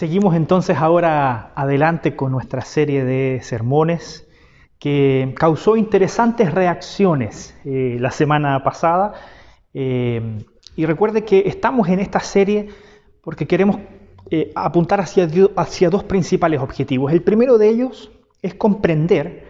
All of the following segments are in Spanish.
Seguimos entonces ahora adelante con nuestra serie de sermones que causó interesantes reacciones eh, la semana pasada. Eh, y recuerde que estamos en esta serie porque queremos eh, apuntar hacia, hacia dos principales objetivos. El primero de ellos es comprender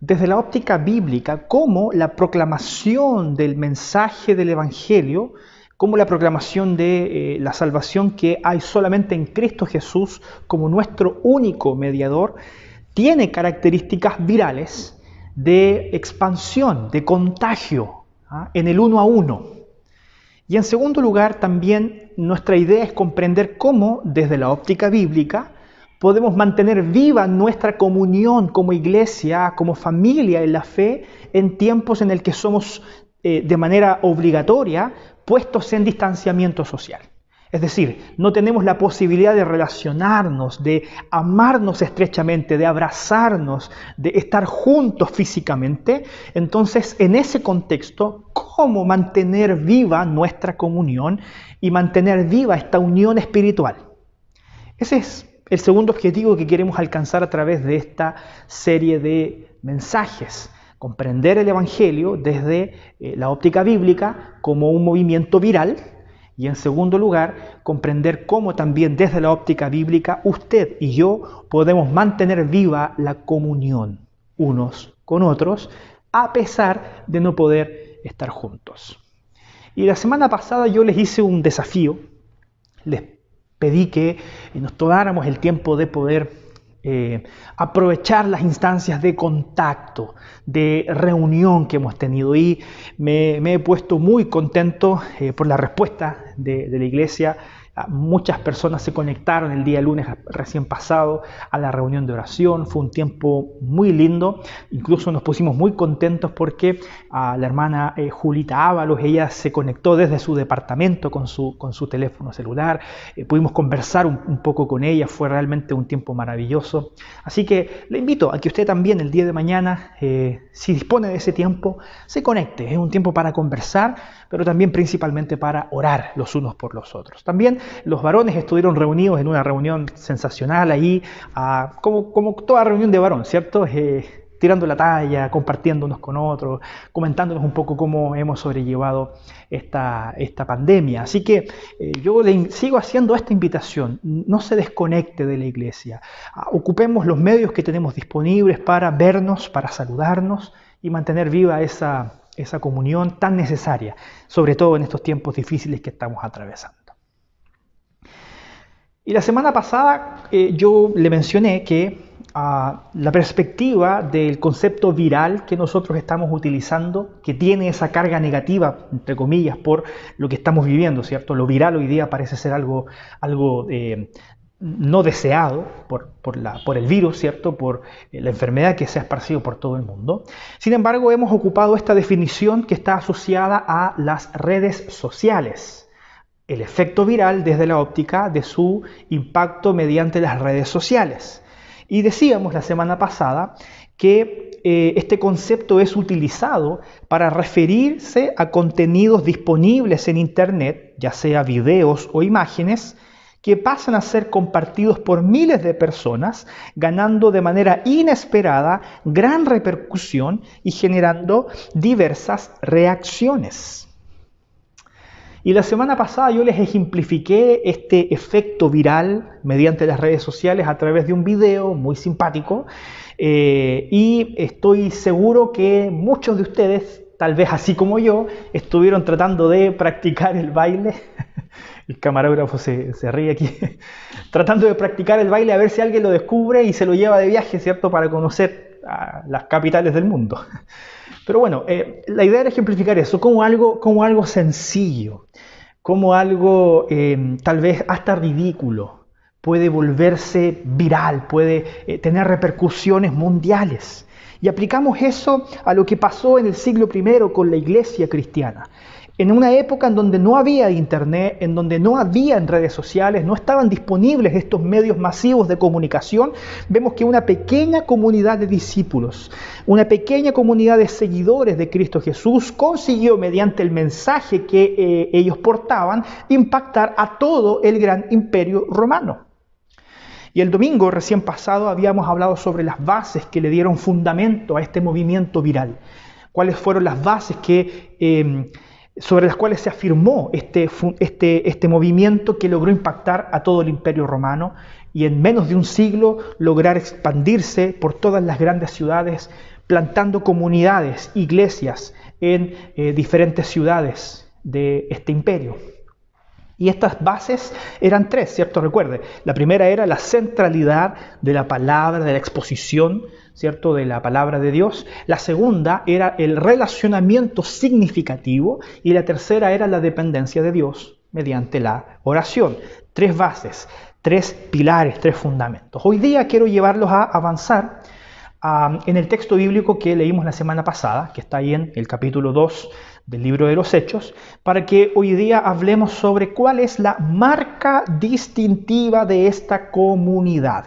desde la óptica bíblica cómo la proclamación del mensaje del Evangelio como la proclamación de eh, la salvación que hay solamente en Cristo Jesús como nuestro único mediador, tiene características virales de expansión, de contagio ¿ah? en el uno a uno. Y en segundo lugar, también nuestra idea es comprender cómo, desde la óptica bíblica, podemos mantener viva nuestra comunión como iglesia, como familia en la fe, en tiempos en el que somos eh, de manera obligatoria puestos en distanciamiento social. Es decir, no tenemos la posibilidad de relacionarnos, de amarnos estrechamente, de abrazarnos, de estar juntos físicamente. Entonces, en ese contexto, ¿cómo mantener viva nuestra comunión y mantener viva esta unión espiritual? Ese es el segundo objetivo que queremos alcanzar a través de esta serie de mensajes comprender el Evangelio desde eh, la óptica bíblica como un movimiento viral y en segundo lugar, comprender cómo también desde la óptica bíblica usted y yo podemos mantener viva la comunión unos con otros a pesar de no poder estar juntos. Y la semana pasada yo les hice un desafío, les pedí que nos tomáramos el tiempo de poder eh, aprovechar las instancias de contacto, de reunión que hemos tenido. Y me, he puesto muy contento eh, por la respuesta de, la iglesia muchas personas se conectaron el día lunes recién pasado a la reunión de oración. Fue un tiempo muy lindo. Incluso nos pusimos muy contentos porque a la hermana eh, Julita Ábalos, ella se conectó desde su departamento con su, con su teléfono celular. Eh, pudimos conversar un, poco con ella. Fue realmente un tiempo maravilloso. Así que le invito a que usted también el día de mañana, eh, si dispone de ese tiempo, se conecte. Es un tiempo para conversar, pero también principalmente para orar los unos por los otros. También los varones estuvieron reunidos en una reunión sensacional ahí, ah, como, toda reunión de varón, ¿cierto? Eh, tirando la talla, compartiendo unos con otros, comentándonos un poco cómo hemos sobrellevado esta, esta pandemia. Así que eh, yo le sigo haciendo esta invitación, no se desconecte de la iglesia, ah, ocupemos los medios que tenemos disponibles para vernos, para saludarnos y mantener viva esa, esa comunión tan necesaria, sobre todo en estos tiempos difíciles que estamos atravesando. Y la semana pasada eh, yo le mencioné que ah, la perspectiva del concepto viral que nosotros estamos utilizando, que tiene esa carga negativa, entre comillas, por lo que estamos viviendo, ¿cierto? Lo viral hoy día parece ser algo, algo eh, no deseado por, la, por, el virus, ¿cierto? Por eh, la enfermedad que se ha esparcido por todo el mundo. Sin embargo, hemos ocupado esta definición que está asociada a las redes sociales el efecto viral desde la óptica de su impacto mediante las redes sociales. Y decíamos la semana pasada que eh, este concepto es utilizado para referirse a contenidos disponibles en Internet, ya sea videos o imágenes, que pasan a ser compartidos por miles de personas, ganando de manera inesperada gran repercusión y generando diversas reacciones. Y la semana pasada yo les ejemplifiqué este efecto viral mediante las redes sociales a través de un video muy simpático eh, y estoy seguro que muchos de ustedes, tal vez así como yo, estuvieron tratando de practicar el baile. El camarógrafo se, ríe aquí. tratando de practicar el baile a ver si alguien lo descubre y se lo lleva de viaje, ¿cierto? Para conocer las capitales del mundo. Pero bueno, eh, la idea era ejemplificar eso como algo, como algo sencillo, como algo eh, tal vez hasta ridículo, puede volverse viral, puede eh, tener repercusiones mundiales. Y aplicamos eso a lo que pasó en el siglo I con la iglesia cristiana. En una época en donde no había internet, en donde no había redes sociales, no estaban disponibles estos medios masivos de comunicación, vemos que una pequeña comunidad de discípulos, una pequeña comunidad de seguidores de Cristo Jesús consiguió mediante el mensaje que eh, ellos portaban impactar a todo el gran imperio romano. Y el domingo recién pasado habíamos hablado sobre las bases que le dieron fundamento a este movimiento viral. Cuáles fueron las bases que... Eh, sobre las cuales se afirmó este, este, este movimiento que logró impactar a todo el imperio romano y en menos de un siglo lograr expandirse por todas las grandes ciudades, plantando comunidades, iglesias en eh, diferentes ciudades de este imperio. Y estas bases eran tres, ¿cierto? Recuerde, la primera era la centralidad de la palabra, de la exposición, ¿cierto? De la palabra de Dios. La segunda era el relacionamiento significativo y la tercera era la dependencia de Dios mediante la oración. Tres bases, tres pilares, tres fundamentos. Hoy día quiero llevarlos a avanzar en el texto bíblico que leímos la semana pasada, que está ahí en el capítulo 2 del libro de los Hechos, para que hoy día hablemos sobre cuál es la marca distintiva de esta comunidad.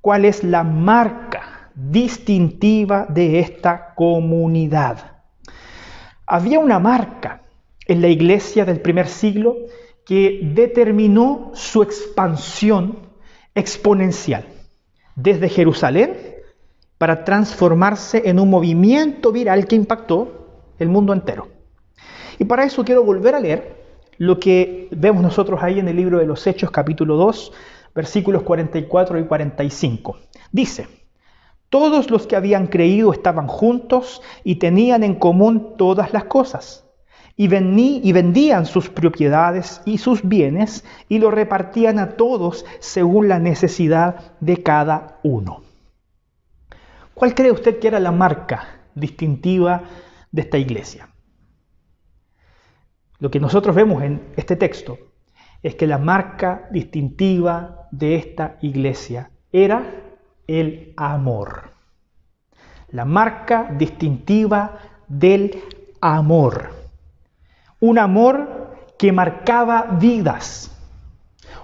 ¿Cuál es la marca distintiva de esta comunidad? Había una marca en la iglesia del primer siglo que determinó su expansión exponencial desde Jerusalén para transformarse en un movimiento viral que impactó el mundo entero. Y para eso quiero volver a leer lo que vemos nosotros ahí en el libro de los Hechos capítulo 2, versículos 44 y 45. Dice, todos los que habían creído estaban juntos y tenían en común todas las cosas. Y, y vendían sus propiedades y sus bienes y lo repartían a todos según la necesidad de cada uno. ¿Cuál cree usted que era la marca distintiva de esta iglesia. Lo que nosotros vemos en este texto es que la marca distintiva de esta iglesia era el amor. La marca distintiva del amor. Un amor que marcaba vidas.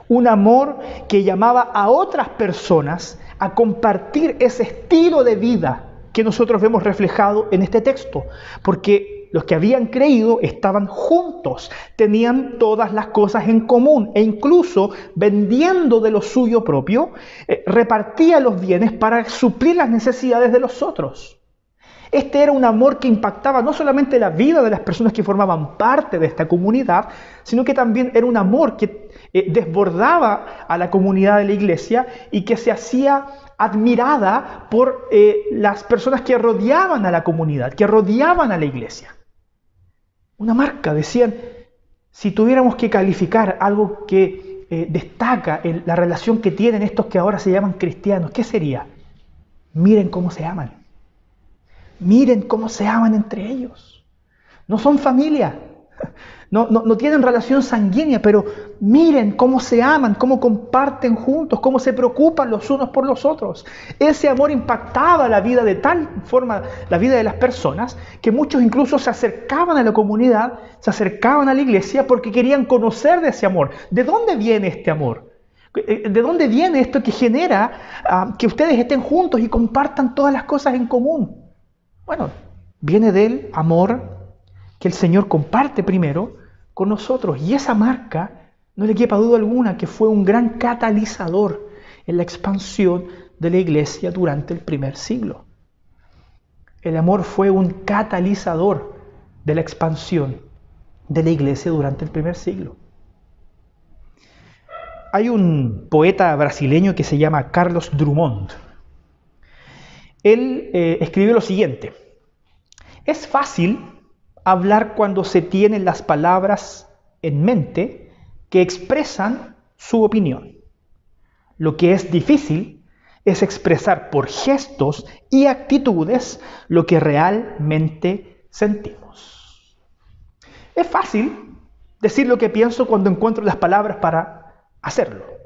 Un amor que llamaba a otras personas a compartir ese estilo de vida que nosotros vemos reflejado en este texto, porque los que habían creído estaban juntos, tenían todas las cosas en común e incluso vendiendo de lo suyo propio, eh, repartía los bienes para suplir las necesidades de los otros. Este era un amor que impactaba no solamente la vida de las personas que formaban parte de esta comunidad, sino que también era un amor que eh, desbordaba a la comunidad de la iglesia y que se hacía admirada por eh, las personas que rodeaban a la comunidad, que rodeaban a la iglesia. Una marca, decían, si tuviéramos que calificar algo que eh, destaca la relación que tienen estos que ahora se llaman cristianos, ¿qué sería? Miren cómo se aman. Miren cómo se aman entre ellos. No son familia, no, tienen relación sanguínea, pero miren cómo se aman, cómo comparten juntos, cómo se preocupan los unos por los otros. Ese amor impactaba la vida de tal forma, la vida de las personas, que muchos incluso se acercaban a la comunidad, se acercaban a la iglesia porque querían conocer de ese amor. ¿De dónde viene este amor? Eh, ¿De dónde viene esto que genera ah, que ustedes estén juntos y compartan todas las cosas en común? Bueno, viene del amor que el Señor comparte primero con nosotros. Y esa marca, no le quepa duda alguna, que fue un gran catalizador en la expansión de la iglesia durante el primer siglo. El amor fue un catalizador de la expansión de la iglesia durante el primer siglo. Hay un poeta brasileño que se llama Carlos Drummond. Él eh, escribió lo siguiente, es fácil hablar cuando se tienen las palabras en mente que expresan su opinión. Lo que es difícil es expresar por gestos y actitudes lo que realmente sentimos. Es fácil decir lo que pienso cuando encuentro las palabras para hacerlo.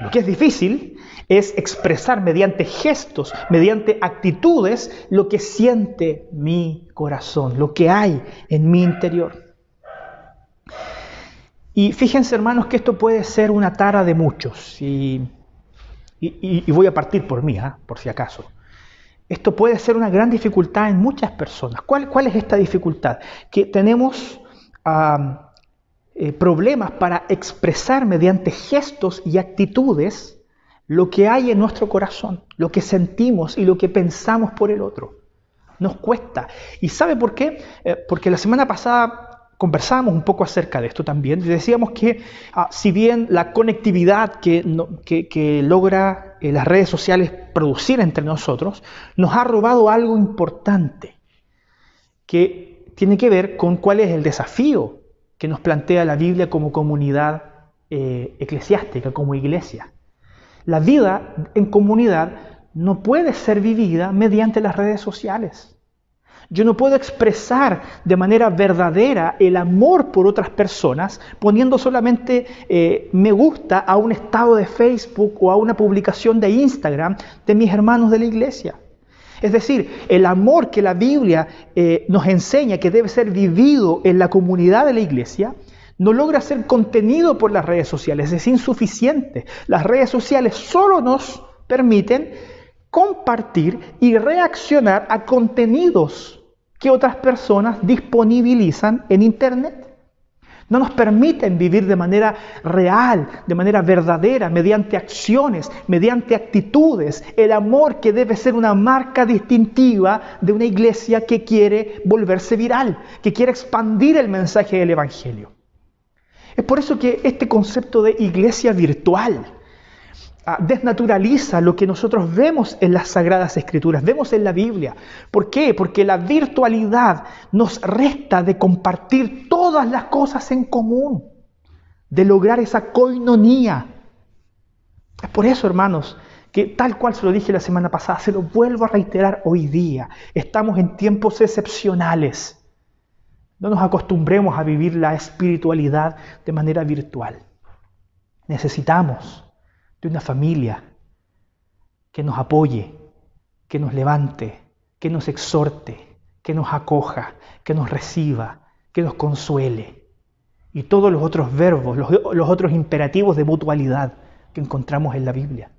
Lo que es difícil es expresar mediante gestos, mediante actitudes, lo que siente mi corazón, lo que hay en mi interior. Y fíjense hermanos que esto puede ser una tara de muchos, y, voy a partir por mí, ¿ah? por si acaso. Esto puede ser una gran dificultad en muchas personas. ¿Cuál, cuál es esta dificultad? Que tenemos eh, problemas para expresar mediante gestos y actitudes lo que hay en nuestro corazón, lo que sentimos y lo que pensamos por el otro. Nos cuesta. ¿Y sabe por qué? Eh, porque la semana pasada conversábamos un poco acerca de esto también y decíamos que ah, si bien la conectividad que, que, logra eh, las redes sociales producir entre nosotros, nos ha robado algo importante que tiene que ver con cuál es el desafío que nos plantea la Biblia como comunidad eh, eclesiástica, como iglesia. La vida en comunidad no puede ser vivida mediante las redes sociales. Yo no puedo expresar de manera verdadera el amor por otras personas poniendo solamente eh, me gusta a un estado de Facebook o a una publicación de Instagram de mis hermanos de la iglesia. Es decir, el amor que la Biblia eh, nos enseña que debe ser vivido en la comunidad de la iglesia no logra ser contenido por las redes sociales, es insuficiente. Las redes sociales solo nos permiten compartir y reaccionar a contenidos que otras personas disponibilizan en Internet. No nos permiten vivir de manera real, de manera verdadera, mediante acciones, mediante actitudes, el amor que debe ser una marca distintiva de una iglesia que quiere volverse viral, que quiere expandir el mensaje del Evangelio. Es por eso que este concepto de iglesia virtual, desnaturaliza lo que nosotros vemos en las Sagradas Escrituras, vemos en la Biblia. ¿Por qué? Porque la virtualidad nos resta de compartir todas las cosas en común, de lograr esa coinonía. Es por eso, hermanos, que tal cual se lo dije la semana pasada, se lo vuelvo a reiterar hoy día. Estamos en tiempos excepcionales. No nos acostumbremos a vivir la espiritualidad de manera virtual. Necesitamos de una familia que nos apoye, que nos levante, que nos exhorte, que nos acoja, que nos reciba, que nos consuele. Y todos los otros verbos, los, otros imperativos de mutualidad que encontramos en la Biblia.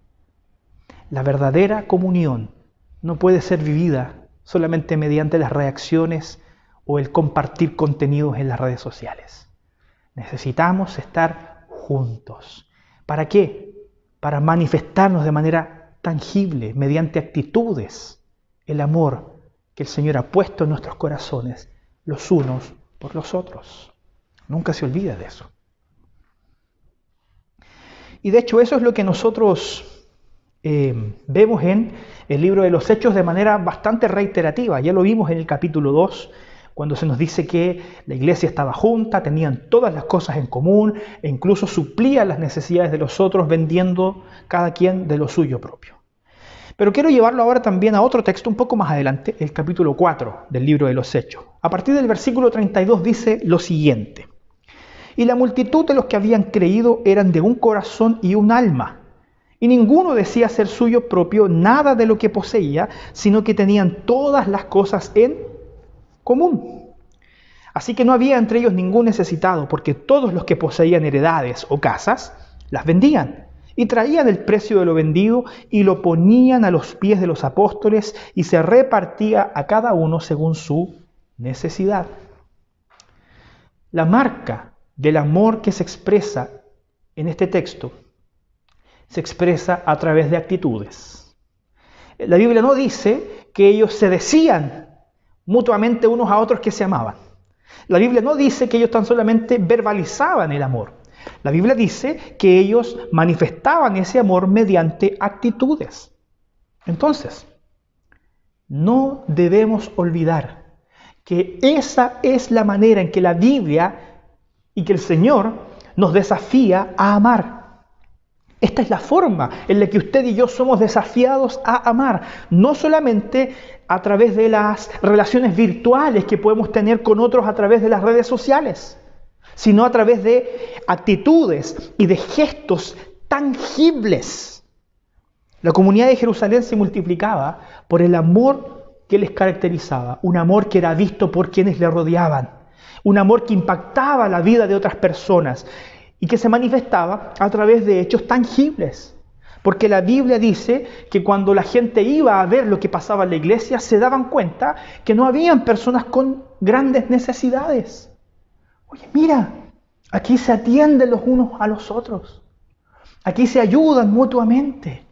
La verdadera comunión no puede ser vivida solamente mediante las reacciones o el compartir contenidos en las redes sociales. Necesitamos estar juntos. ¿Para qué? Para manifestarnos de manera tangible, mediante actitudes, el amor que el Señor ha puesto en nuestros corazones, los unos por los otros. Nunca se olvida de eso. Y de hecho eso es lo que nosotros eh, vemos en el libro de los Hechos de manera bastante reiterativa. Ya lo vimos en el capítulo 2, cuando se nos dice que la iglesia estaba junta, tenían todas las cosas en común e incluso suplía las necesidades de los otros vendiendo cada quien de lo suyo propio. Pero quiero llevarlo ahora también a otro texto un poco más adelante, el capítulo 4 del libro de los Hechos. A partir del versículo 32 dice lo siguiente. Y la multitud de los que habían creído eran de un corazón y un alma. Y ninguno decía ser suyo propio nada de lo que poseía, sino que tenían todas las cosas en común. Así que no había entre ellos ningún necesitado, porque todos los que poseían heredades o casas las vendían y traían el precio de lo vendido y lo ponían a los pies de los apóstoles y se repartía a cada uno según su necesidad. La marca del amor que se expresa en este texto se expresa a través de actitudes. La Biblia no dice que ellos se decían mutuamente unos a otros que se amaban. La Biblia no dice que ellos tan solamente verbalizaban el amor. La Biblia dice que ellos manifestaban ese amor mediante actitudes. Entonces, no debemos olvidar que esa es la manera en que la Biblia y que el Señor nos desafía a amar. Esta es la forma en la que usted y yo somos desafiados a amar, no solamente a través de las relaciones virtuales que podemos tener con otros a través de las redes sociales, sino a través de actitudes y de gestos tangibles. La comunidad de Jerusalén se multiplicaba por el amor que les caracterizaba, un amor que era visto por quienes le rodeaban, un amor que impactaba la vida de otras personas y que se manifestaba a través de hechos tangibles. Porque la Biblia dice que cuando la gente iba a ver lo que pasaba en la iglesia, se daban cuenta que no habían personas con grandes necesidades. Oye, mira, aquí se atienden los unos a los otros. Aquí se ayudan mutuamente.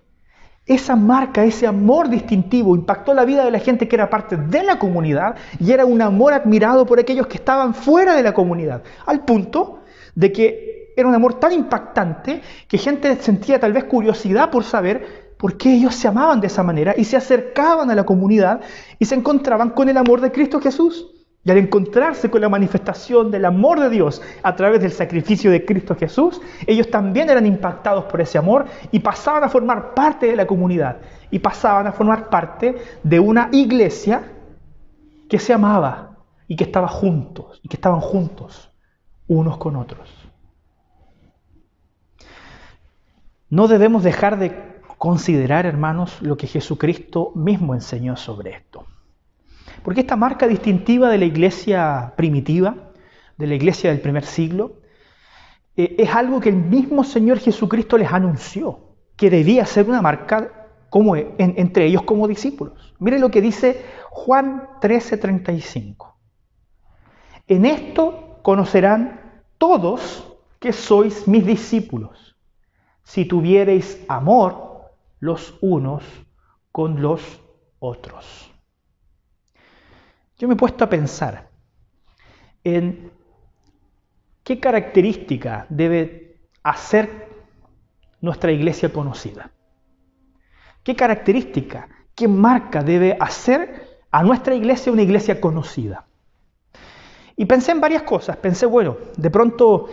Esa marca, ese amor distintivo impactó la vida de la gente que era parte de la comunidad y era un amor admirado por aquellos que estaban fuera de la comunidad, al punto de que era un amor tan impactante que gente sentía tal vez curiosidad por saber por qué ellos se amaban de esa manera y se acercaban a la comunidad y se encontraban con el amor de Cristo Jesús. Y al encontrarse con la manifestación del amor de Dios a través del sacrificio de Cristo Jesús, ellos también eran impactados por ese amor y pasaban a formar parte de la comunidad y pasaban a formar parte de una iglesia que se amaba y que estaba juntos y que estaban juntos unos con otros. No debemos dejar de considerar, hermanos, lo que Jesucristo mismo enseñó sobre esto. Porque esta marca distintiva de la iglesia primitiva, de la iglesia del primer siglo, eh, es algo que el mismo Señor Jesucristo les anunció, que debía ser una marca como entre ellos como discípulos. Mire lo que dice Juan 13:35. En esto conocerán todos que sois mis discípulos, si tuviereis amor los unos con los otros. Yo me he puesto a pensar en qué característica debe hacer nuestra iglesia conocida. ¿Qué característica, qué marca debe hacer a nuestra iglesia una iglesia conocida? Y pensé en varias cosas. Pensé, bueno, de pronto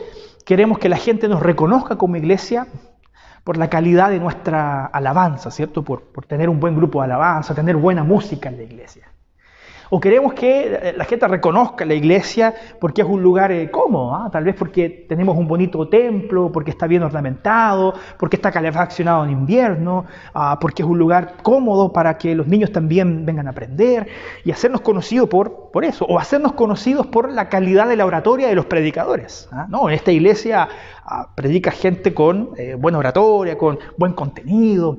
queremos que la gente nos reconozca como iglesia por la calidad de nuestra alabanza, ¿cierto? Por, por tener un buen grupo de alabanza, tener buena música en la iglesia. O queremos que la gente reconozca la iglesia porque es un lugar eh, cómodo, ¿ah? tal vez porque tenemos un bonito templo, porque está bien ornamentado, porque está calefaccionado en invierno, ah, porque es un lugar cómodo para que los niños también vengan a aprender y hacernos conocidos por, por eso, o hacernos conocidos por la calidad de la oratoria de los predicadores. ¿ah? No, en esta iglesia predica gente con eh, buena oratoria, con buen contenido.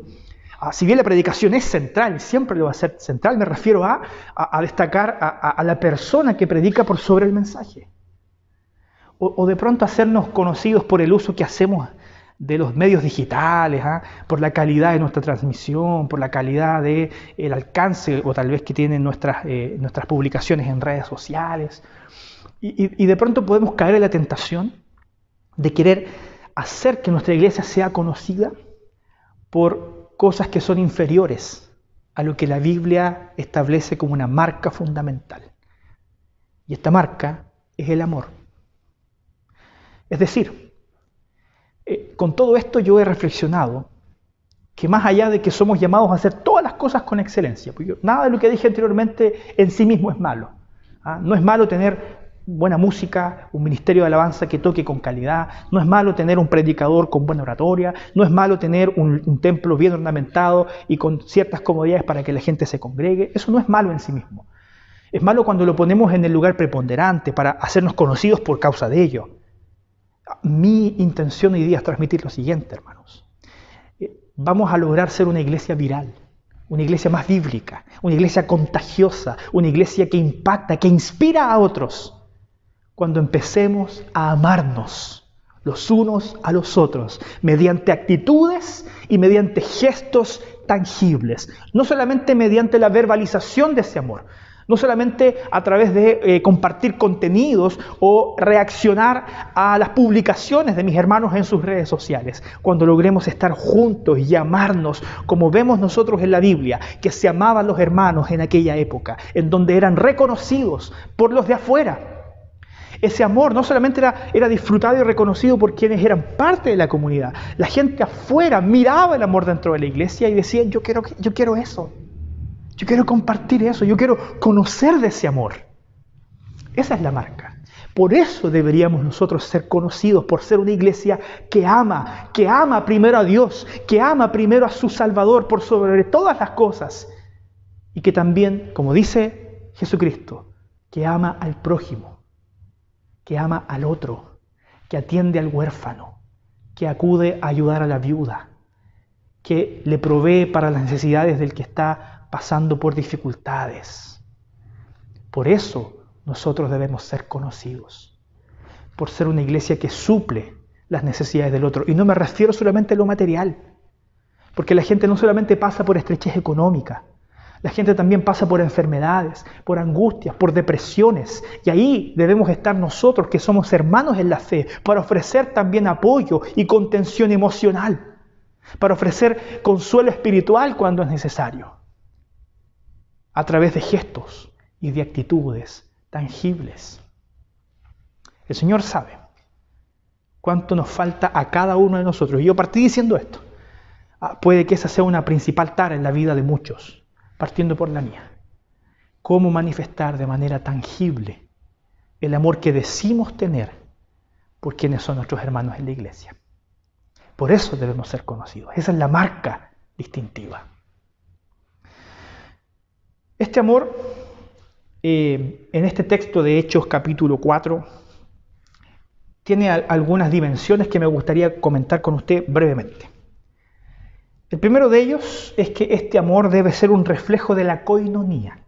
Ah, si bien la predicación es central, siempre lo va a ser central, me refiero a, destacar a, la persona que predica por sobre el mensaje. O, de pronto hacernos conocidos por el uso que hacemos de los medios digitales, ¿ah? por la calidad de nuestra transmisión, por la calidad del el alcance o tal vez que tienen nuestras, eh, nuestras publicaciones en redes sociales. y de pronto podemos caer en la tentación de querer hacer que nuestra iglesia sea conocida por cosas que son inferiores a lo que la Biblia establece como una marca fundamental. Y esta marca es el amor. Es decir, eh, con todo esto yo he reflexionado que más allá de que somos llamados a hacer todas las cosas con excelencia, porque nada de lo que dije anteriormente en sí mismo es malo. ¿ah? No es malo tener buena música, un ministerio de alabanza que toque con calidad, no es malo tener un predicador con buena oratoria, no es malo tener un, templo bien ornamentado y con ciertas comodidades para que la gente se congregue, eso no es malo en sí mismo. Es malo cuando lo ponemos en el lugar preponderante para hacernos conocidos por causa de ello. Mi intención hoy día es transmitir lo siguiente, hermanos. Eh, vamos a lograr ser una iglesia viral, una iglesia más bíblica, una iglesia contagiosa, una iglesia que impacta, que inspira a otros cuando empecemos a amarnos los unos a los otros, mediante actitudes y mediante gestos tangibles, no solamente mediante la verbalización de ese amor, no solamente a través de eh, compartir contenidos o reaccionar a las publicaciones de mis hermanos en sus redes sociales, cuando logremos estar juntos y amarnos como vemos nosotros en la Biblia, que se amaban los hermanos en aquella época, en donde eran reconocidos por los de afuera ese amor no solamente era, disfrutado y reconocido por quienes eran parte de la comunidad. La gente afuera miraba el amor dentro de la iglesia y decían, yo quiero, yo quiero eso. Yo quiero compartir eso. Yo quiero conocer de ese amor. Esa es la marca. Por eso deberíamos nosotros ser conocidos, por ser una iglesia que ama, que ama primero a Dios, que ama primero a su Salvador por sobre todas las cosas. Y que también, como dice Jesucristo, que ama al prójimo que ama al otro, que atiende al huérfano, que acude a ayudar a la viuda, que le provee para las necesidades del que está pasando por dificultades. Por eso nosotros debemos ser conocidos, por ser una iglesia que suple las necesidades del otro. Y no me refiero solamente a lo material, porque la gente no solamente pasa por estrechez económica, la gente también pasa por enfermedades, por angustias, por depresiones. Y ahí debemos estar nosotros, que somos hermanos en la fe, para ofrecer también apoyo y contención emocional para ofrecer consuelo espiritual cuando es necesario, a través de gestos y de actitudes tangibles. El Señor sabe cuánto nos falta a cada uno de nosotros. Y yo partí diciendo esto. Ah, puede que esa sea una principal tara en la vida de muchos, partiendo por la mía. Cómo manifestar de manera tangible el amor que decimos tener por quienes son nuestros hermanos en la iglesia. Por eso debemos ser conocidos. Esa es la marca distintiva. Este amor, eh, en este texto de Hechos capítulo 4, tiene algunas dimensiones que me gustaría comentar con usted brevemente. El primero de ellos es que este amor debe ser un reflejo de la coinonía.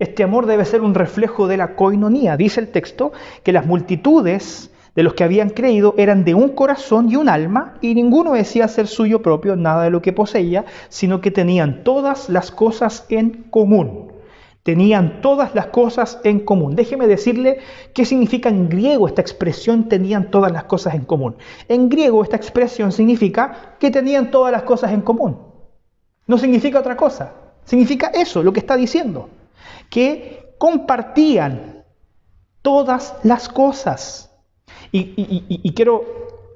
Este amor debe ser un reflejo de la coinonía. Dice el texto que las multitudes de los que habían creído eran de un corazón y un alma, y ninguno decía ser suyo propio nada de lo que poseía, sino que tenían todas las cosas en común. Tenían todas las cosas en común. Déjeme decirle qué significa en griego esta expresión tenían todas las cosas en común. En griego esta expresión significa que tenían todas las cosas en común. No significa otra cosa. Significa eso, lo que está diciendo. Que compartían todas las cosas. Y, quiero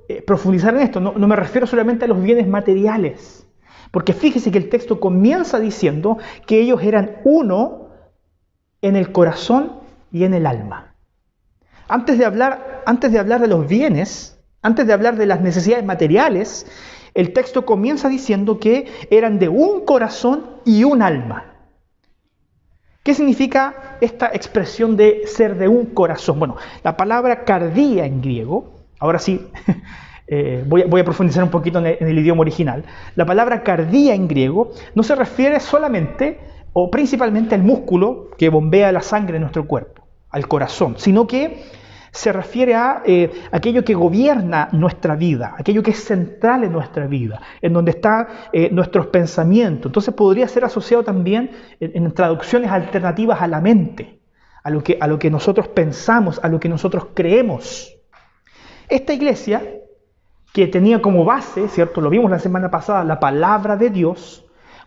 eh, profundizar en esto, no, no me refiero solamente a los bienes materiales, porque fíjese que el texto comienza diciendo que ellos eran uno en el corazón y en el alma. Antes de hablar, antes de, hablar de los bienes, antes de hablar de las necesidades materiales, el texto comienza diciendo que eran de un corazón y un alma. ¿Qué significa esta expresión de ser de un corazón? Bueno, la palabra cardía en griego, ahora sí, eh, voy, a, profundizar un poquito en el, idioma original. La palabra cardía en griego no se refiere solamente o principalmente al músculo que bombea la sangre en nuestro cuerpo, al corazón, sino que se refiere a eh, aquello que gobierna nuestra vida, aquello que es central en nuestra vida, en donde están eh, nuestros pensamientos. Entonces podría ser asociado también en, traducciones alternativas a la mente, a lo, que, a lo que nosotros pensamos, a lo que nosotros creemos. Esta iglesia, que tenía como base, ¿cierto? Lo vimos la semana pasada, la palabra de Dios,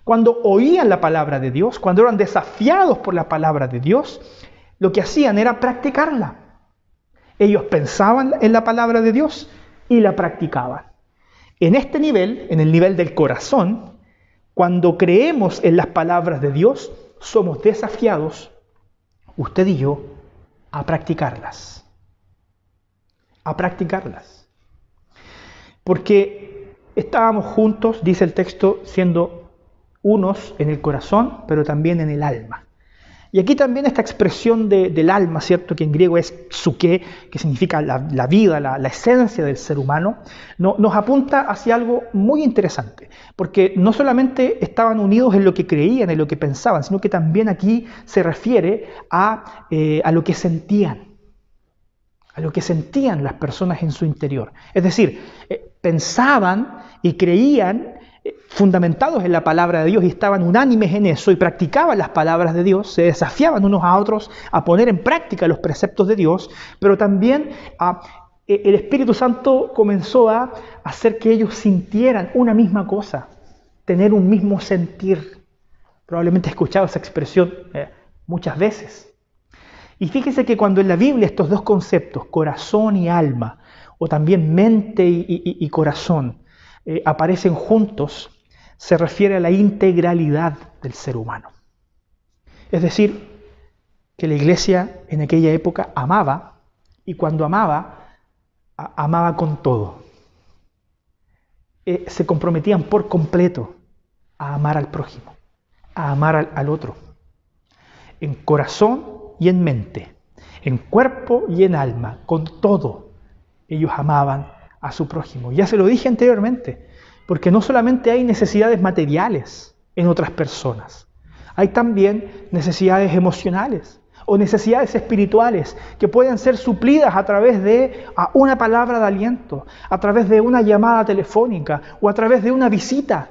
cuando oían la palabra de Dios, cuando eran desafiados por la palabra de Dios, lo que hacían era practicarla. Ellos pensaban en la palabra de Dios y la practicaban. En este nivel, en el nivel del corazón, cuando creemos en las palabras de Dios, somos desafiados, usted y yo, a practicarlas. A practicarlas. Porque estábamos juntos, dice el texto, siendo unos en el corazón, pero también en el alma. Y aquí también esta expresión del alma, ¿cierto? Que en griego es psuke, que significa la, vida, la, esencia del ser humano, nos apunta hacia algo muy interesante. Porque no solamente estaban unidos en lo que creían, en lo que pensaban, sino que también aquí se refiere a, eh, lo que sentían a lo que sentían las personas en su interior. Es decir, eh, pensaban y creían fundamentados en la palabra de Dios y estaban unánimes en eso y practicaban las palabras de Dios, se desafiaban unos a otros a poner en práctica los preceptos de Dios, pero también e, el Espíritu Santo comenzó a hacer que ellos sintieran una misma cosa, tener un mismo sentir. Probablemente he escuchado esa expresión eh, muchas veces. Y fíjese que cuando en la Biblia estos dos conceptos, corazón y alma, o también mente y corazón, eh, aparecen juntos se refiere a la integralidad del ser humano. Es decir, que la iglesia en aquella época amaba y cuando amaba, amaba con todo. Eh, se comprometían por completo a amar al prójimo, a amar al otro, en corazón y en mente. en cuerpo y en alma, con todo. Ellos amaban a su prójimo. Ya se lo dije anteriormente, porque no solamente hay necesidades materiales en otras personas, hay también necesidades emocionales o necesidades espirituales que pueden ser suplidas a través de una palabra de aliento, a través de una llamada telefónica o a través de una visita.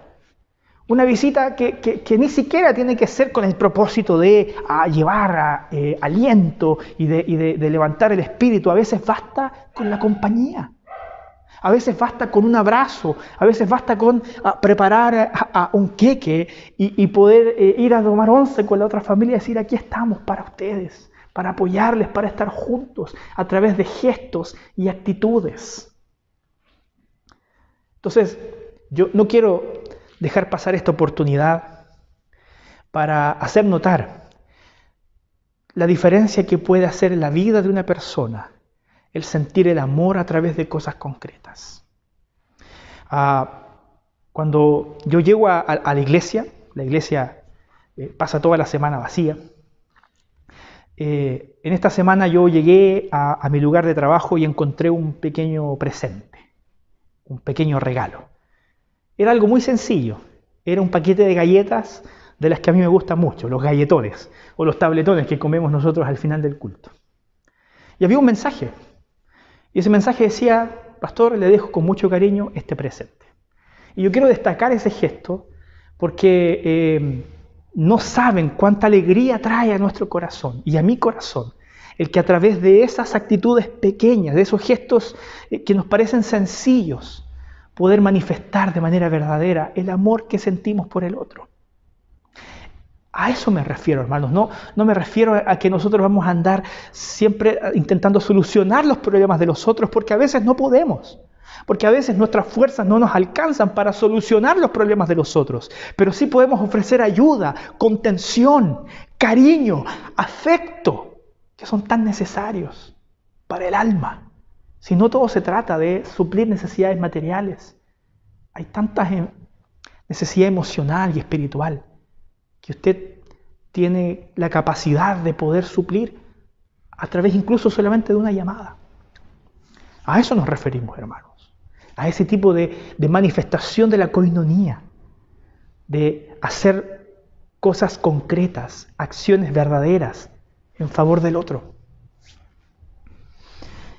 Una visita que, ni siquiera tiene que ser con el propósito de llevar eh, aliento y, de, de levantar el espíritu. A veces basta con la compañía. A veces basta con un abrazo, a veces basta con ah, preparar a, un queque y, poder eh, ir a tomar once con la otra familia y decir, aquí estamos para ustedes, para apoyarles, para estar juntos a través de gestos y actitudes. Entonces, yo no quiero dejar pasar esta oportunidad para hacer notar la diferencia que puede hacer la vida de una persona el sentir el amor a través de cosas concretas. Ah, cuando yo llego a, la iglesia, la iglesia eh, pasa toda la semana vacía. Eh, en esta semana yo llegué a, mi lugar de trabajo y encontré un pequeño presente, un pequeño regalo. Era algo muy sencillo, era un paquete de galletas de las que a mí me gustan mucho, los galletones o los tabletones que comemos nosotros al final del culto. Y había un mensaje, y ese mensaje decía, pastor, le dejo con mucho cariño este presente. Y yo quiero destacar ese gesto porque eh, no saben cuánta alegría trae a nuestro corazón y a mi corazón el que a través de esas actitudes pequeñas, de esos gestos eh, que nos parecen sencillos, poder manifestar de manera verdadera el amor que sentimos por el otro. A eso me refiero, hermanos. No, no me refiero a que nosotros vamos a andar siempre intentando solucionar los problemas de los otros, porque a veces no podemos. Porque a veces nuestras fuerzas no nos alcanzan para solucionar los problemas de los otros. Pero sí podemos ofrecer ayuda, contención, cariño, afecto, que son tan necesarios para el alma. Si no todo se trata de suplir necesidades materiales, hay tanta necesidad emocional y espiritual que usted tiene la capacidad de poder suplir a través incluso solamente de una llamada. A eso nos referimos, hermanos. A ese tipo de, manifestación de la coinonía, de hacer cosas concretas, acciones verdaderas en favor del otro.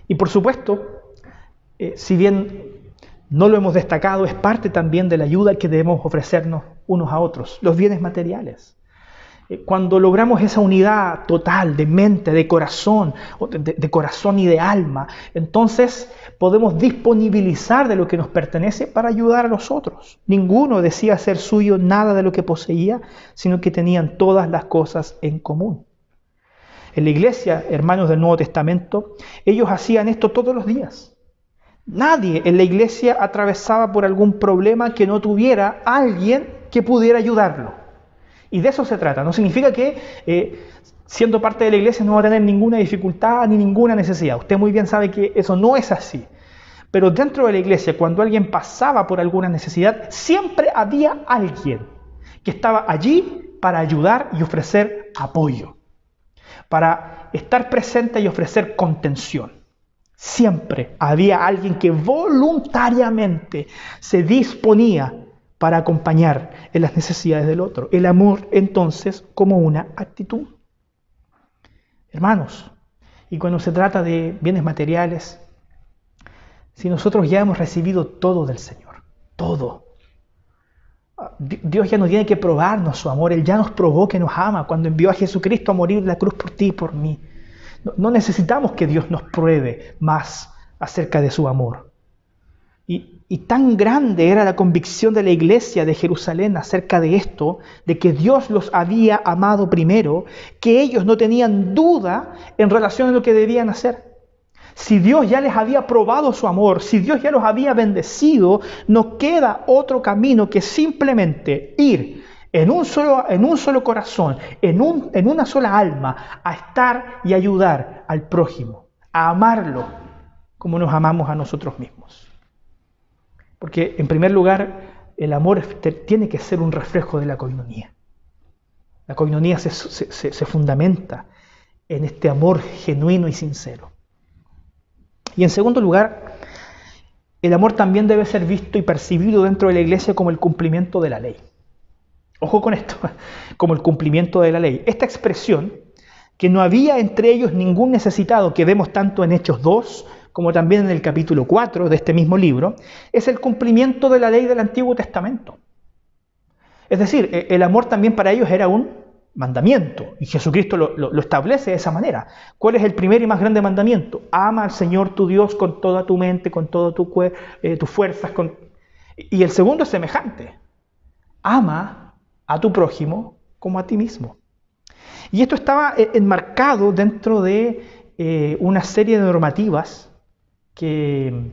Y por supuesto, eh, si bien no lo hemos destacado, es parte también de la ayuda que debemos ofrecernos unos a otros, los bienes materiales. Eh, cuando logramos esa unidad total de mente, de corazón, de, corazón y de alma, entonces podemos disponibilizar de lo que nos pertenece para ayudar a los otros. Ninguno decía ser suyo nada de lo que poseía, sino que tenían todas las cosas en común. En la iglesia, hermanos del Nuevo Testamento, ellos hacían esto todos los días. Nadie en la iglesia atravesaba por algún problema que no tuviera alguien que pudiera ayudarlo. Y de eso se trata. No significa que eh, siendo parte de la iglesia no va a tener ninguna dificultad ni ninguna necesidad. Usted muy bien sabe que eso no es así. Pero dentro de la iglesia, cuando alguien pasaba por alguna necesidad, siempre había alguien que estaba allí para ayudar y ofrecer apoyo, para estar presente y ofrecer contención. Siempre había alguien que voluntariamente se disponía para acompañar en las necesidades del otro. El amor entonces como una actitud. Hermanos, y cuando se trata de bienes materiales, si nosotros ya hemos recibido todo del Señor, todo, Dios ya no tiene que probarnos su amor, Él ya nos probó que nos ama cuando envió a Jesucristo a morir en la cruz por ti y por mí. No necesitamos que Dios nos pruebe más acerca de su amor. Y, tan grande era la convicción de la iglesia de Jerusalén acerca de esto, de que Dios los había amado primero, que ellos no tenían duda en relación a lo que debían hacer. Si Dios ya les había probado su amor, si Dios ya los había bendecido, no queda otro camino que simplemente ir en un solo, en un solo corazón, en, un, en una sola alma, a estar y ayudar al prójimo, a amarlo como nos amamos a nosotros mismos. Porque en primer lugar, el amor tiene que ser un reflejo de la coinonía. La coinonía se, fundamenta en este amor genuino y sincero. Y en segundo lugar, el amor también debe ser visto y percibido dentro de la iglesia como el cumplimiento de la ley. Ojo con esto, como el cumplimiento de la ley. Esta expresión, que no había entre ellos ningún necesitado, que vemos tanto en Hechos 2 como también en el capítulo 4 de este mismo libro, es el cumplimiento de la ley del Antiguo Testamento. Es decir, e, el amor también para ellos era un mandamiento y Jesucristo lo, establece de esa manera. ¿Cuál es el primer y más grande mandamiento? Ama al Señor tu Dios con toda tu mente, con todas tu, eh, tus fuerzas. Y el segundo es semejante. Ama a tu prójimo como a ti mismo. Y esto estaba eh, enmarcado dentro de eh, una serie de normativas que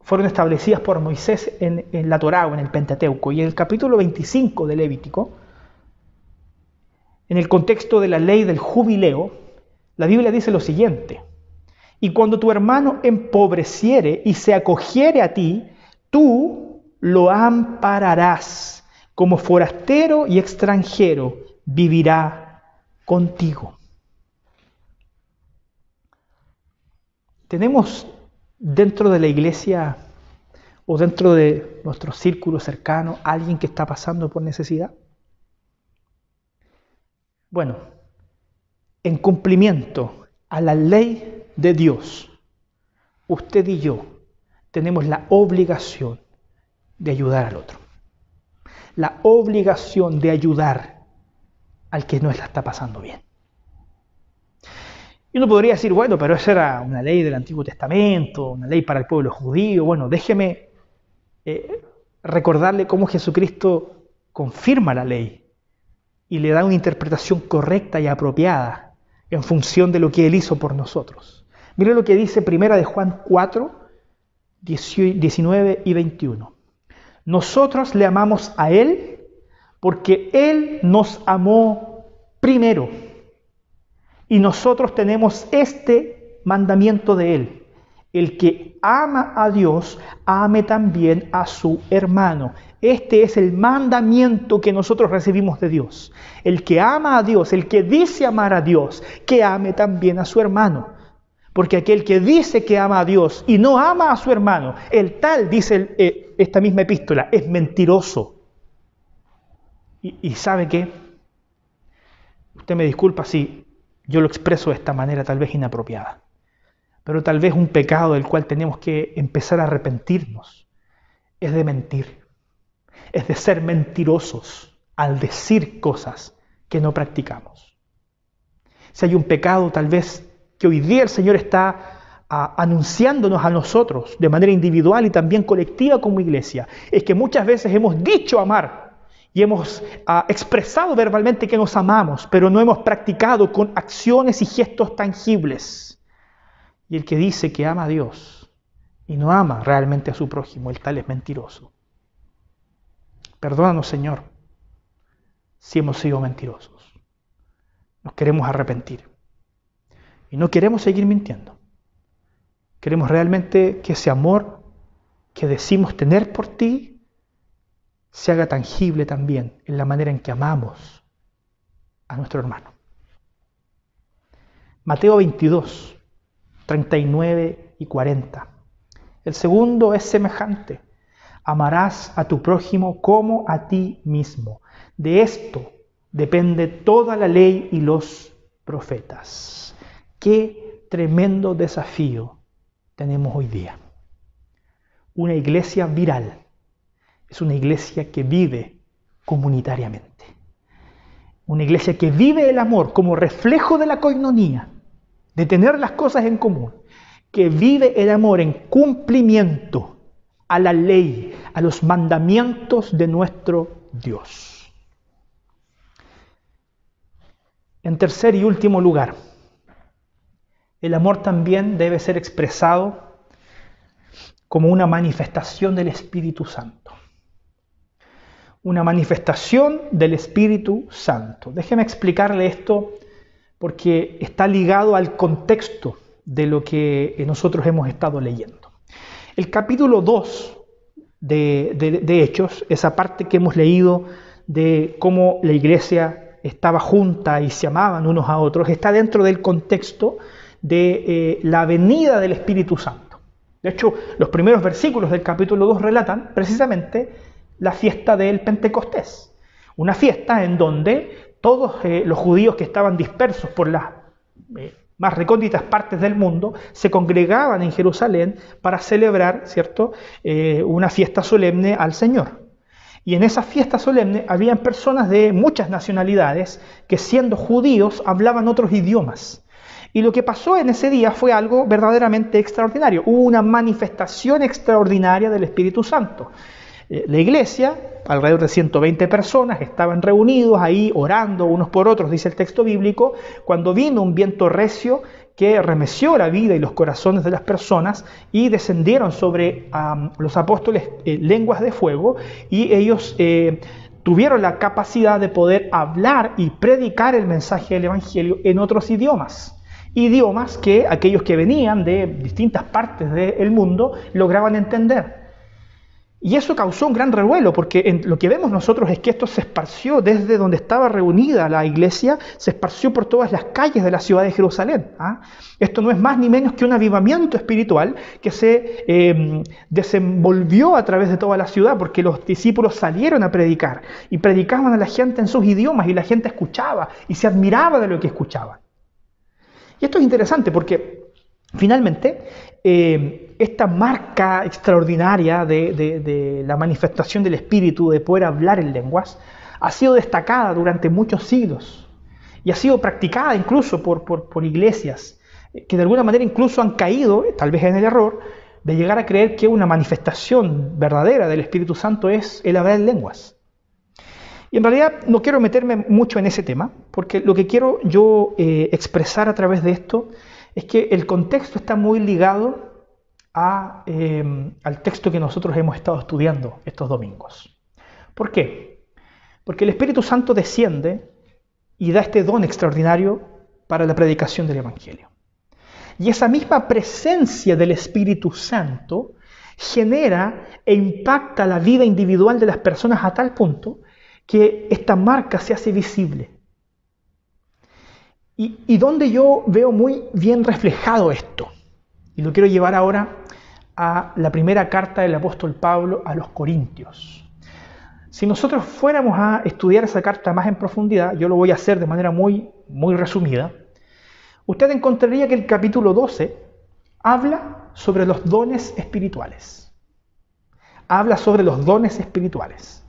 fueron establecidas por Moisés en, la Torá o en el Pentateuco. Y en el capítulo 25 de Levítico, en el contexto de la ley del jubileo, la Biblia dice lo siguiente, y cuando tu hermano empobreciere y se acogiere a ti, tú lo ampararás, como forastero y extranjero vivirá contigo. Tenemos dentro de la iglesia o dentro de nuestro círculo cercano alguien que está pasando por necesidad? Bueno, en cumplimiento a la ley de Dios, usted y yo tenemos la obligación de ayudar al otro. La obligación de ayudar al que no la está pasando bien. Y uno podría decir, bueno, pero esa era una ley del Antiguo Testamento, una ley para el pueblo judío. Bueno, déjeme eh, recordarle cómo Jesucristo confirma la ley y le da una interpretación correcta y apropiada en función de lo que Él hizo por nosotros. Mire lo que dice primera de Juan 4, 19 y 21. Nosotros le amamos a Él porque Él nos amó primero. Y nosotros tenemos este mandamiento de Él. El que ama a Dios, ame también a su hermano. Este es el mandamiento que nosotros recibimos de Dios. El que ama a Dios, el que dice amar a Dios, que ame también a su hermano. Porque aquel que dice que ama a Dios y no ama a su hermano, el tal, dice eh, esta misma epístola, es mentiroso. Y, y sabe qué? Usted me disculpa si yo lo expreso de esta manera tal vez inapropiada, pero tal vez un pecado del cual tenemos que empezar a arrepentirnos es de mentir, es de ser mentirosos al decir cosas que no practicamos. Si hay un pecado tal vez que hoy día el Señor está ah, anunciándonos a nosotros de manera individual y también colectiva como iglesia, es que muchas veces hemos dicho amar y hemos ah, expresado verbalmente que nos amamos, pero no hemos practicado con acciones y gestos tangibles. Y el que dice que ama a Dios y no ama realmente a su prójimo, el tal es mentiroso. Perdónanos, Señor, si hemos sido mentirosos. Nos queremos arrepentir. Y no queremos seguir mintiendo. Queremos realmente que ese amor que decimos tener por ti se haga tangible también en la manera en que amamos a nuestro hermano. Mateo 22, 39 y 40. El segundo es semejante. Amarás a tu prójimo como a ti mismo. De esto depende toda la ley y los profetas. Qué tremendo desafío tenemos hoy día. Una iglesia viral es una iglesia que vive comunitariamente. Una iglesia que vive el amor como reflejo de la coinonía, de tener las cosas en común, que vive el amor en cumplimiento a la ley, a los mandamientos de nuestro Dios. En tercer y último lugar, el amor también debe ser expresado como una manifestación del Espíritu Santo una manifestación del Espíritu Santo. Déjeme explicarle esto porque está ligado al contexto de lo que nosotros hemos estado leyendo. El capítulo 2 de, Hechos, esa parte que hemos leído de cómo la iglesia estaba junta y se amaban unos a otros, está dentro del contexto de eh, la venida del Espíritu Santo. De hecho, los primeros versículos del capítulo 2 relatan precisamente la fiesta del Pentecostés, una fiesta en donde todos eh, los judíos que estaban dispersos por las eh, más recónditas partes del mundo se congregaban en Jerusalén para celebrar, ¿cierto?, una fiesta solemne al Señor. Y en esa fiesta solemne habían personas de muchas nacionalidades que siendo judíos hablaban otros idiomas. Y lo que pasó en ese día fue algo verdaderamente extraordinario. Hubo una manifestación extraordinaria del Espíritu Santo. Eh, la iglesia, alrededor de 120 personas, estaban reunidos ahí orando unos por otros, dice el texto bíblico, cuando vino un viento recio que remeció la vida y los corazones de las personas y descendieron sobre los apóstoles eh, lenguas de fuego y ellos eh, tuvieron la capacidad de poder hablar y predicar el mensaje del Evangelio en otros idiomas. Idiomas que aquellos que venían de distintas partes del mundo lograban entender. Y eso causó un gran revuelo, porque lo que vemos nosotros es que esto se esparció desde donde estaba reunida la iglesia, se esparció por todas las calles de la ciudad de Jerusalén. ¿ah? Esto no es más ni menos que un avivamiento espiritual que se em, desenvolvió a través de toda la ciudad, porque los discípulos salieron a predicar y predicaban a la gente en sus idiomas y la gente escuchaba y se admiraba de lo que escuchaba. Y esto es interesante porque finalmente em, esta marca extraordinaria de, la manifestación del Espíritu, de poder hablar en lenguas, ha sido destacada durante muchos siglos y ha sido practicada incluso por, por, iglesias que de alguna manera incluso han caído, tal vez en el error, de llegar a creer que una manifestación verdadera del Espíritu Santo es el hablar en lenguas. Y en realidad no quiero meterme mucho en ese tema, porque lo que quiero yo eh, expresar a través de esto es que el contexto está muy ligado Em, al texto que nosotros hemos estado estudiando estos domingos. ¿Por qué? Porque el Espíritu Santo desciende y da este don extraordinario para la predicación del Evangelio. Y esa misma presencia del Espíritu Santo genera e impacta la vida individual de las personas a tal punto que esta marca se hace visible. Y, donde yo veo muy bien reflejado esto, y lo quiero llevar ahora a la primera carta del apóstol Pablo a los Corintios. Si nosotros fuéramos a estudiar esa carta más en profundidad, yo lo voy a hacer de manera muy, muy resumida, usted encontraría que el capítulo 12 habla sobre los dones espirituales. Habla sobre los dones espirituales.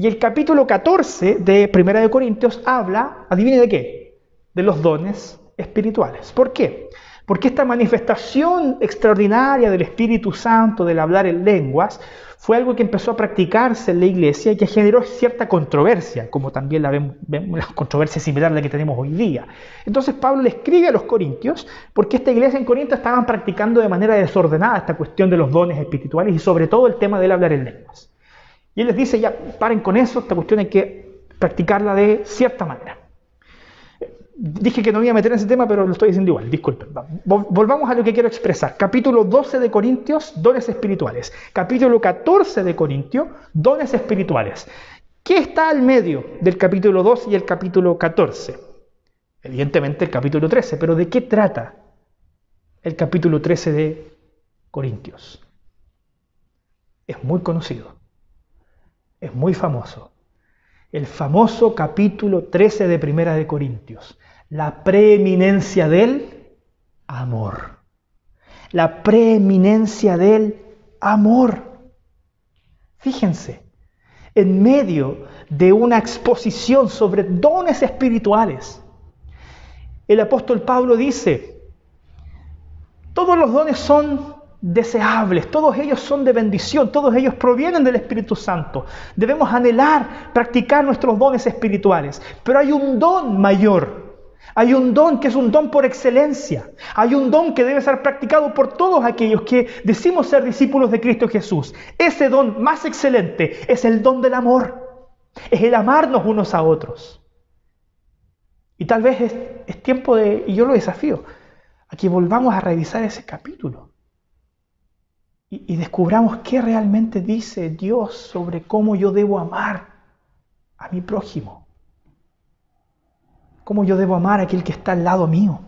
Y el capítulo 14 de Primera de Corintios habla, adivine de qué, de los dones espirituales. ¿Por qué? Porque esta manifestación extraordinaria del Espíritu Santo, del hablar en lenguas, fue algo que empezó a practicarse en la iglesia y que generó cierta controversia, como también la vemos, controversia similar a la que tenemos hoy día. Entonces Pablo le escribe a los corintios porque esta iglesia en Corinto estaban practicando de manera desordenada esta cuestión de los dones espirituales y sobre todo el tema del hablar en lenguas. Y él les dice, ya paren con eso, esta cuestión hay que practicarla de cierta manera. Dije que no iba a meter en ese tema, pero lo estoy diciendo igual, disculpen. Volvamos a lo que quiero expresar. Capítulo 12 de Corintios, dones espirituales. Capítulo 14 de Corintios, dones espirituales. ¿Qué está al medio del capítulo 12 y el capítulo 14? Evidentemente el capítulo 13, pero ¿de qué trata el capítulo 13 de Corintios? Es muy conocido, es muy famoso. El famoso capítulo 13 de Primera de Corintios la preeminencia del amor. La preeminencia del amor. Fíjense, en medio de una exposición sobre dones espirituales, el apóstol Pablo dice, todos los dones son deseables, todos ellos son de bendición, todos ellos provienen del Espíritu Santo. Debemos anhelar practicar nuestros dones espirituales, pero hay un don mayor hay un don que es un don por excelencia. Hay un don que debe ser practicado por todos aquellos que decimos ser discípulos de Cristo Jesús. Ese don más excelente es el don del amor. Es el amarnos unos a otros. Y tal vez es, tiempo de, y yo lo desafío, a que volvamos a revisar ese capítulo. Y, descubramos qué realmente dice Dios sobre cómo yo debo amar a mi prójimo. ¿Cómo yo debo amar a aquel que está al lado mío?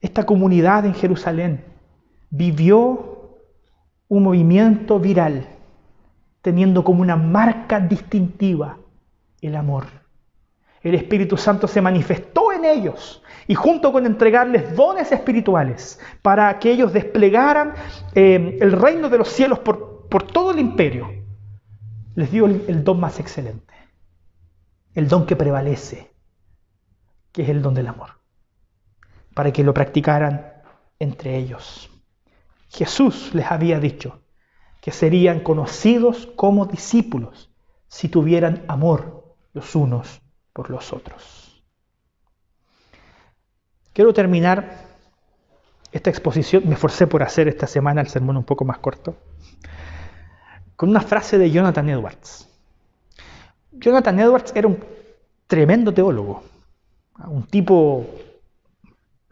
Esta comunidad en Jerusalén vivió un movimiento viral, teniendo como una marca distintiva el amor. El Espíritu Santo se manifestó en ellos y junto con entregarles dones espirituales para que ellos desplegaran eh, el reino de los cielos por, todo el imperio, les dio el don más excelente, el don que prevalece, que es el don del amor, para que lo practicaran entre ellos. Jesús les había dicho que serían conocidos como discípulos si tuvieran amor los unos por los otros. Quiero terminar esta exposición, me esforcé por hacer esta semana el sermón un poco más corto, con una frase de Jonathan Edwards. Jonathan Edwards era un tremendo teólogo, un tipo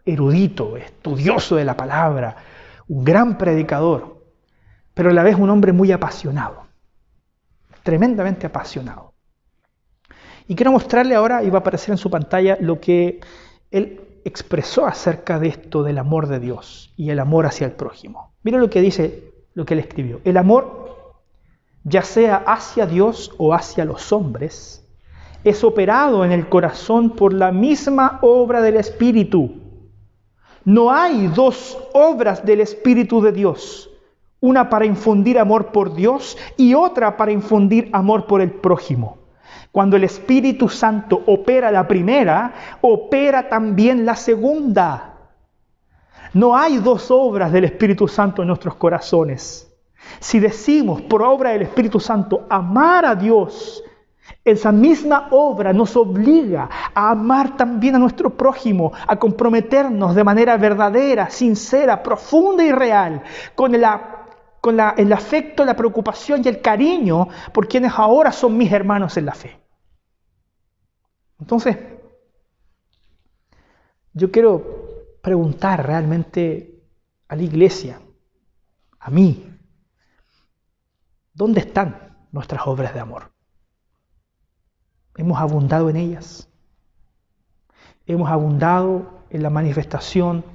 erudito, estudioso de la palabra, un gran predicador, pero a la vez un hombre muy apasionado, tremendamente apasionado. Y quiero mostrarle ahora, y va a aparecer en su pantalla, lo que él expresó acerca de esto del amor de Dios y el amor hacia el prójimo. Mira lo que dice, lo que él escribió. El amor, ya sea hacia Dios o hacia los hombres, es operado en el corazón por la misma obra del Espíritu. No hay dos obras del Espíritu de Dios, una para infundir amor por Dios y otra para infundir amor por el prójimo. Cuando el Espíritu Santo opera la primera, opera también la segunda. No hay dos obras del Espíritu Santo en nuestros corazones. Si decimos por obra del Espíritu Santo amar a Dios esa misma obra nos obliga a amar también a nuestro prójimo, a comprometernos de manera verdadera, sincera, profunda y real con, el afecto, la preocupación y el cariño por quienes ahora son mis hermanos en la fe. Entonces, yo quiero preguntar realmente a la iglesia, a mí, ¿dónde están nuestras obras de amor? Hemos abundado en ellas. Hemos abundado en la manifestación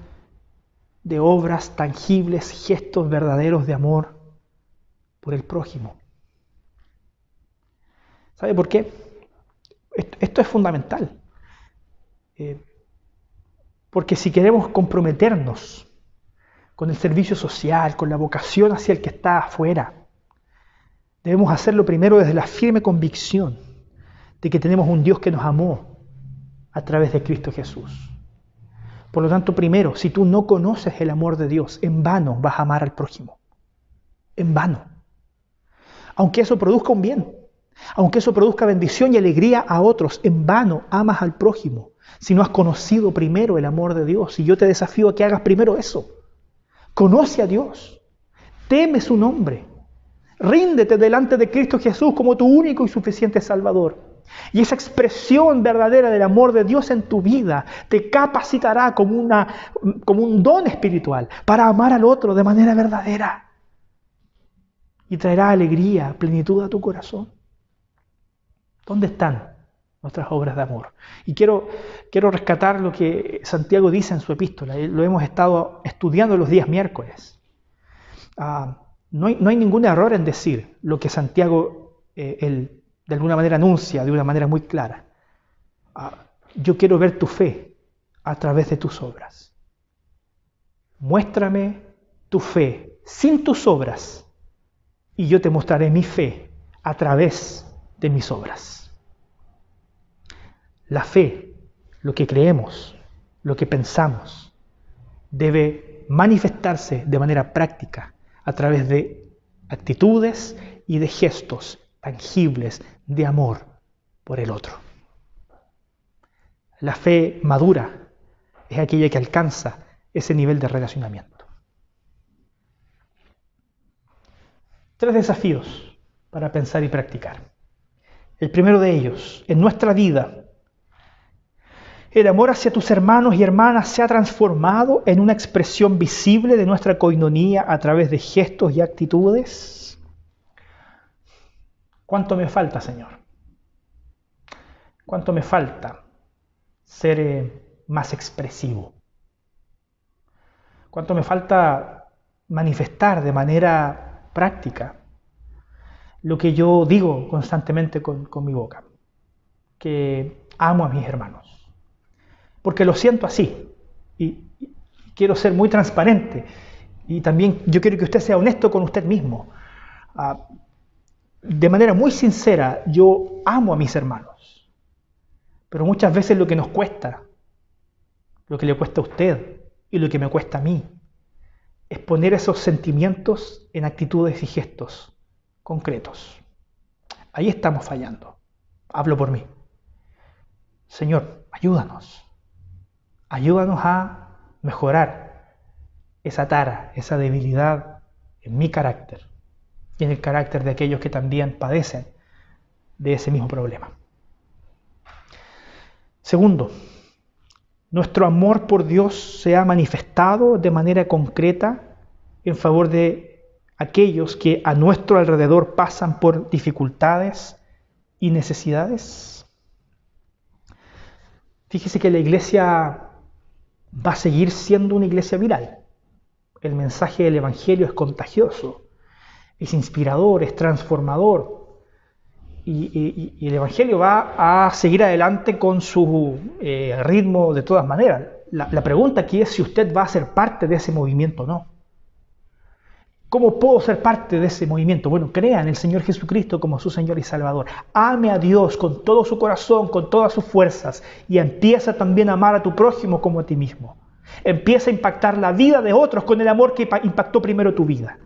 de obras tangibles, gestos verdaderos de amor por el prójimo. ¿Sabe por qué? Esto, es fundamental. Eh, porque si queremos comprometernos con el servicio social, con la vocación hacia el que está afuera, debemos hacerlo primero desde la firme convicción de que tenemos un Dios que nos amó a través de Cristo Jesús. Por lo tanto, primero, si tú no conoces el amor de Dios, en vano vas a amar al prójimo. En vano. Aunque eso produzca un bien, aunque eso produzca bendición y alegría a otros, en vano amas al prójimo si no has conocido primero el amor de Dios. Y yo te desafío a que hagas primero eso. Conoce a Dios, teme su nombre, ríndete delante de Cristo Jesús como tu único y suficiente Salvador. Y esa expresión verdadera del amor de Dios en tu vida te capacitará como, una, como un don espiritual para amar al otro de manera verdadera. Y traerá alegría, plenitud a tu corazón. ¿Dónde están nuestras obras de amor? Y quiero, quiero rescatar lo que Santiago dice en su epístola. Lo hemos estado estudiando los días miércoles. Ah, no, hay, no, hay, ningún error en decir lo que Santiago, eh, de alguna manera anuncia de una manera muy clara, ah, yo quiero ver tu fe a través de tus obras. Muéstrame tu fe sin tus obras y yo te mostraré mi fe a través de mis obras. La fe, lo que creemos, lo que pensamos, debe manifestarse de manera práctica a través de actitudes y de gestos tangibles de amor por el otro. La fe madura es aquella que alcanza ese nivel de relacionamiento. Tres desafíos para pensar y practicar. El primero de ellos, en nuestra vida, el amor hacia tus hermanos y hermanas se ha transformado en una expresión visible de nuestra coinonía a través de gestos y actitudes. ¿Cuánto me falta, Señor? ¿Cuánto me falta ser eh, más expresivo. Cuánto me falta manifestar de manera práctica lo que yo digo constantemente con, mi boca, que amo a mis hermanos, porque lo siento así y quiero ser muy transparente y también yo quiero que usted sea honesto con usted mismo. Ah, de manera muy sincera, yo amo a mis hermanos, pero muchas veces lo que nos cuesta, lo que le cuesta a usted y lo que me cuesta a mí, es poner esos sentimientos en actitudes y gestos concretos. Ahí estamos fallando. Hablo por mí. Señor, ayúdanos. Ayúdanos a mejorar esa tara, esa debilidad en mi carácter y en el carácter de aquellos que también padecen de ese mismo problema. Segundo, nuestro amor por Dios se ha manifestado de manera concreta en favor de aquellos que a nuestro alrededor pasan por dificultades y necesidades. Fíjese que la iglesia va a seguir siendo una iglesia viral. El mensaje del Evangelio es contagioso es inspirador, es transformador. Y, el Evangelio va a seguir adelante con su eh, ritmo de todas maneras. La, la, pregunta aquí es si usted va a ser parte de ese movimiento o no. ¿Cómo puedo ser parte de ese movimiento? Bueno, crea en el Señor Jesucristo como su Señor y Salvador. Ame a Dios con todo su corazón, con todas sus fuerzas y empieza también a amar a tu prójimo como a ti mismo. Empieza a impactar la vida de otros con el amor que impactó primero tu vida.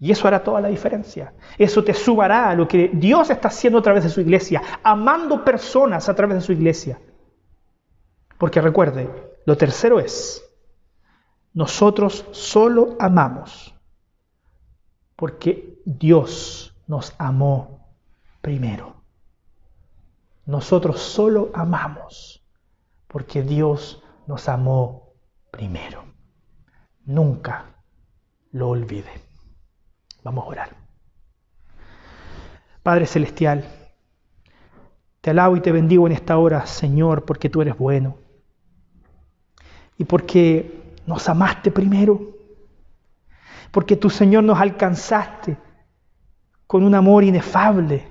Y eso hará toda la diferencia. Eso te sumará a lo que Dios está haciendo a través de su iglesia, amando personas a través de su iglesia. Porque recuerde, lo tercero es, nosotros solo amamos porque Dios nos amó primero. Nosotros solo amamos porque Dios nos amó primero. Nunca lo olvide. Vamos a orar. Padre Celestial, te alabo y te bendigo en esta hora, Señor, porque tú eres bueno. Y porque nos amaste primero. Porque tú, Señor, nos alcanzaste con un amor inefable,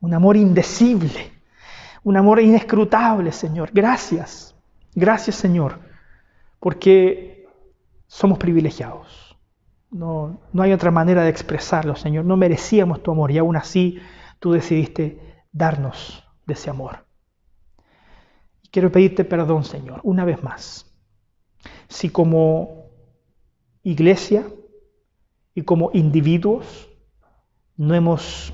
un amor indecible, un amor inescrutable, Señor. Gracias. Gracias, Señor, porque somos privilegiados. No, no hay otra manera de expresarlo, Señor. No merecíamos tu amor y aún así tú decidiste darnos de ese amor. Quiero pedirte perdón, Señor, una vez más. Si como iglesia y como individuos no hemos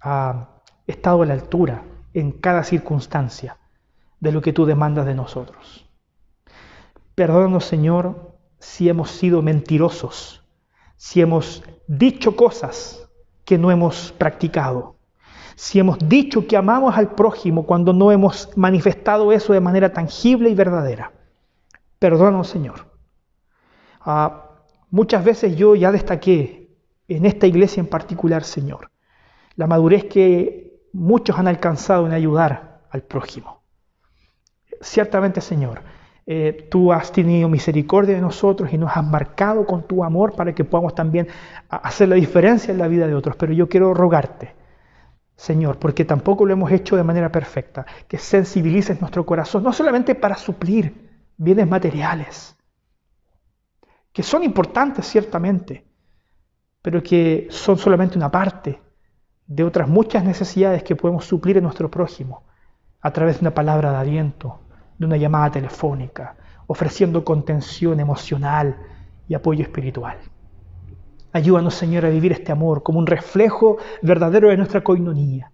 ah, estado a la altura en cada circunstancia de lo que tú demandas de nosotros. Perdónanos, Señor, si hemos sido mentirosos si hemos dicho cosas que no hemos practicado, si hemos dicho que amamos al prójimo cuando no hemos manifestado eso de manera tangible y verdadera. Perdónanos, Señor. Ah, muchas veces yo ya destaqué en esta iglesia en particular, Señor, la madurez que muchos han alcanzado en ayudar al prójimo. Ciertamente, Señor, eh, tú has tenido misericordia de nosotros y nos has marcado con tu amor para que podamos también hacer la diferencia en la vida de otros. Pero yo quiero rogarte, Señor, porque tampoco lo hemos hecho de manera perfecta, que sensibilices nuestro corazón, no solamente para suplir bienes materiales, que son importantes ciertamente, pero que son solamente una parte de otras muchas necesidades que podemos suplir en nuestro prójimo a través de una palabra de aliento, de una llamada telefónica, ofreciendo contención emocional y apoyo espiritual. Ayúdanos, Señor, a vivir este amor como un reflejo verdadero de nuestra coinonía.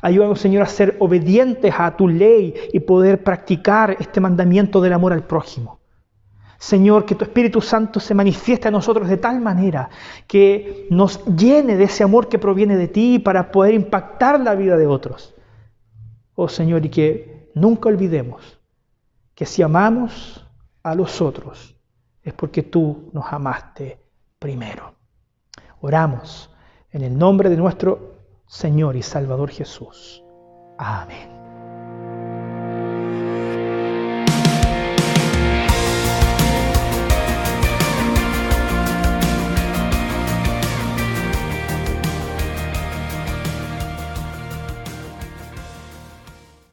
Ayúdanos, Señor, a ser obedientes a tu ley y poder practicar este mandamiento del amor al prójimo. Señor, que tu Espíritu Santo se manifieste a nosotros de tal manera que nos llene de ese amor que proviene de ti para poder impactar la vida de otros. Oh Señor, y que nunca olvidemos que si amamos a los otros es porque tú nos amaste primero. Oramos en el nombre de nuestro Señor y Salvador Jesús. Amén.